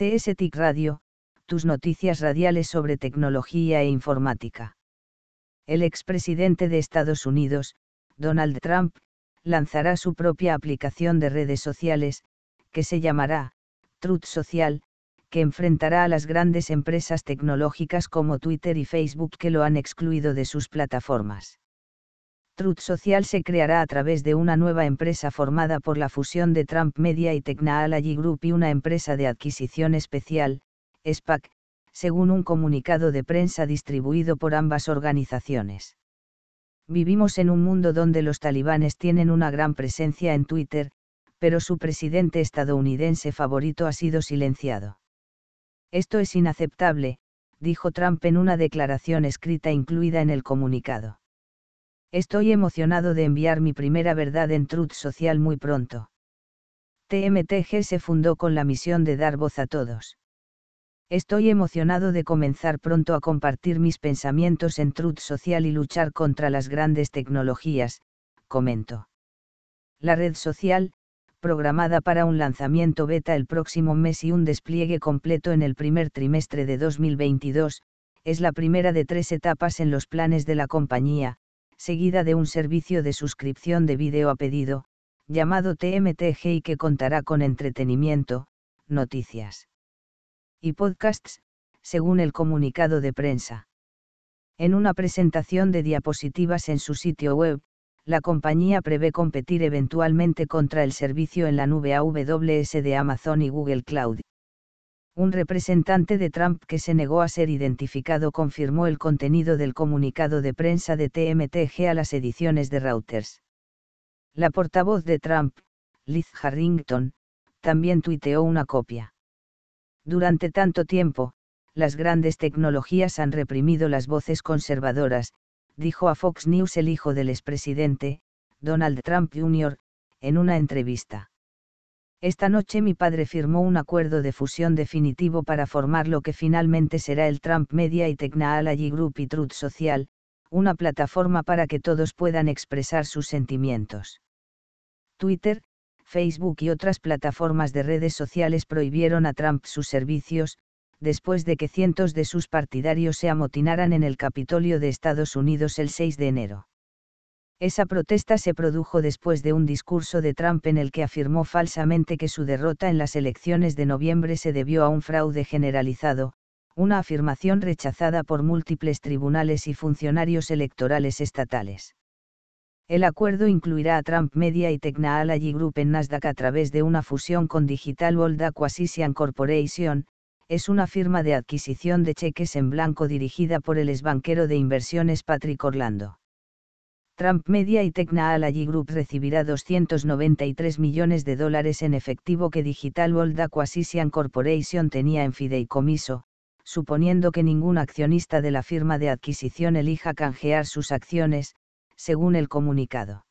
CS TIC Radio, tus noticias radiales sobre tecnología e informática. El expresidente de Estados Unidos, Donald Trump, lanzará su propia aplicación de redes sociales, que se llamará Truth Social, que enfrentará a las grandes empresas tecnológicas como Twitter y Facebook que lo han excluido de sus plataformas. Truth Social se creará a través de una nueva empresa formada por la fusión de Trump Media y Technology Group y una empresa de adquisición especial, SPAC, según un comunicado de prensa distribuido por ambas organizaciones. Vivimos en un mundo donde los talibanes tienen una gran presencia en Twitter, pero su presidente estadounidense favorito ha sido silenciado. Esto es inaceptable, dijo Trump en una declaración escrita incluida en el comunicado. Estoy emocionado de enviar mi primera verdad en Truth Social muy pronto. TMTG se fundó con la misión de dar voz a todos. Estoy emocionado de comenzar pronto a compartir mis pensamientos en Truth Social y luchar contra las grandes tecnologías, comentó. La red social, programada para un lanzamiento beta el próximo mes y un despliegue completo en el primer trimestre de 2022, es la primera de tres etapas en los planes de la compañía, seguida de un servicio de suscripción de vídeo a pedido, llamado TMTG y que contará con entretenimiento, noticias y podcasts, según el comunicado de prensa. En una presentación de diapositivas en su sitio web, la compañía prevé competir eventualmente contra el servicio en la nube AWS de Amazon y Google Cloud. Un representante de Trump que se negó a ser identificado confirmó el contenido del comunicado de prensa de TMTG a las ediciones de Reuters. La portavoz de Trump, Liz Harrington, también tuiteó una copia. Durante tanto tiempo, las grandes tecnologías han reprimido las voces conservadoras, dijo a Fox News el hijo del expresidente, Donald Trump Jr., en una entrevista. Esta noche mi padre firmó un acuerdo de fusión definitivo para formar lo que finalmente será el Trump Media y Technology Group y Truth Social, una plataforma para que todos puedan expresar sus sentimientos. Twitter, Facebook y otras plataformas de redes sociales prohibieron a Trump sus servicios, después de que cientos de sus partidarios se amotinaran en el Capitolio de Estados Unidos el 6 de enero. Esa protesta se produjo después de un discurso de Trump en el que afirmó falsamente que su derrota en las elecciones de noviembre se debió a un fraude generalizado, una afirmación rechazada por múltiples tribunales y funcionarios electorales estatales. El acuerdo incluirá a Trump Media y Technology Group en Nasdaq a través de una fusión con Digital World Acquisition Corporation, es una firma de adquisición de cheques en blanco dirigida por el exbanquero de inversiones Patrick Orlando. Trump Media y Technology Group recibirá 293 millones de dólares en efectivo que Digital World Acquisition Corporation tenía en fideicomiso, suponiendo que ningún accionista de la firma de adquisición elija canjear sus acciones, según el comunicado.